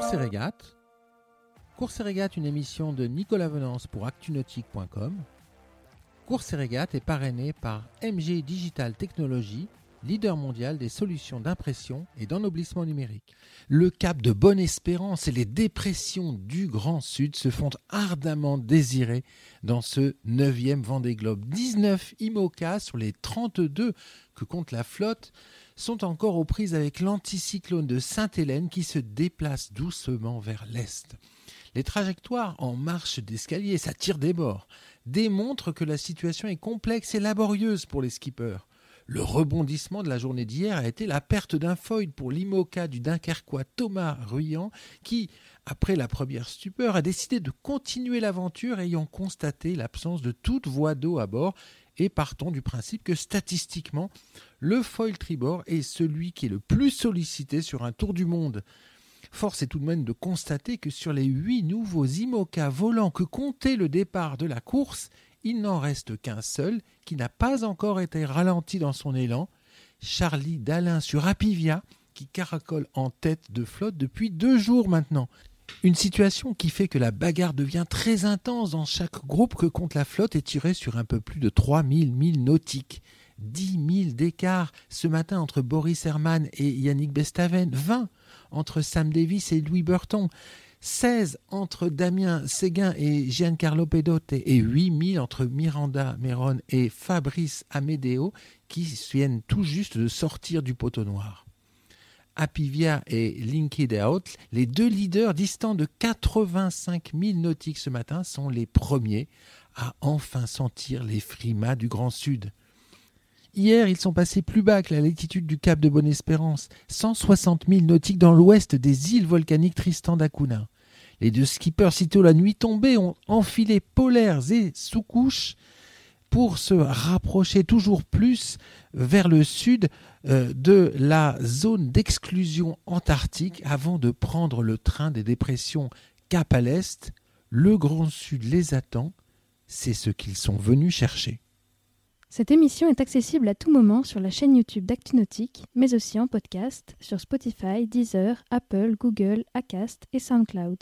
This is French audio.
Course et régate. Une émission de Nicolas Venance pour actunautique.com. Course et est parrainée par MG Digital Technologies, leader mondial des solutions d'impression et d'ennoblissement numérique. Le cap de Bonne-Espérance et les dépressions du Grand Sud se font ardemment désirer dans ce 9e Vendée Globe. 19 IMOCA sur les 32 que compte la flotte sont encore aux prises avec l'anticyclone de Sainte-Hélène qui se déplace doucement vers l'est. Les trajectoires en marche d'escalier, ça tire des bords, démontrent que la situation est complexe et laborieuse pour les skippers. Le rebondissement de la journée d'hier a été la perte d'un foil pour l'IMOCA du Dunkerquois Thomas Ruyant qui, après la première stupeur, a décidé de continuer l'aventure ayant constaté l'absence de toute voie d'eau à bord et partons du principe que statistiquement, le foil tribord est celui qui est le plus sollicité sur un tour du monde. Force est tout de même de constater que sur les huit nouveaux IMOCA volants que comptait le départ de la course, il n'en reste qu'un seul qui n'a pas encore été ralenti dans son élan, Charlie Dalin sur Apivia, qui caracole en tête de flotte depuis deux jours maintenant. Une situation qui fait que la bagarre devient très intense dans chaque groupe que compte la flotte est tirée sur un peu plus de 3000 milles nautiques. 10 000 d'écart ce matin entre Boris Herman et Yannick Bestaven, 20 entre Sam Davis et Louis Burton, 16 entre Damien Séguin et Giancarlo Pedote et 8 000 entre Miranda Meron et Fabrice Amedeo qui viennent tout juste de sortir du poteau noir. Apivia et Linked Out, les deux leaders distants de 85 000 nautiques ce matin, sont les premiers à enfin sentir les frimas du Grand Sud. Hier, ils sont passés plus bas que la latitude du cap de Bonne-Espérance, 160 000 nautiques dans l'ouest des îles volcaniques Tristan d'Acuna. Les deux skippers, sitôt la nuit tombée, ont enfilé polaires et sous-couches pour se rapprocher toujours plus vers le sud euh, de la zone d'exclusion antarctique avant de prendre le train des dépressions cap à l'est. Le Grand Sud les attend, c'est ce qu'ils sont venus chercher. Cette émission est accessible à tout moment sur la chaîne YouTube d'ActuNautique, mais aussi en podcast sur Spotify, Deezer, Apple, Google, Acast et SoundCloud.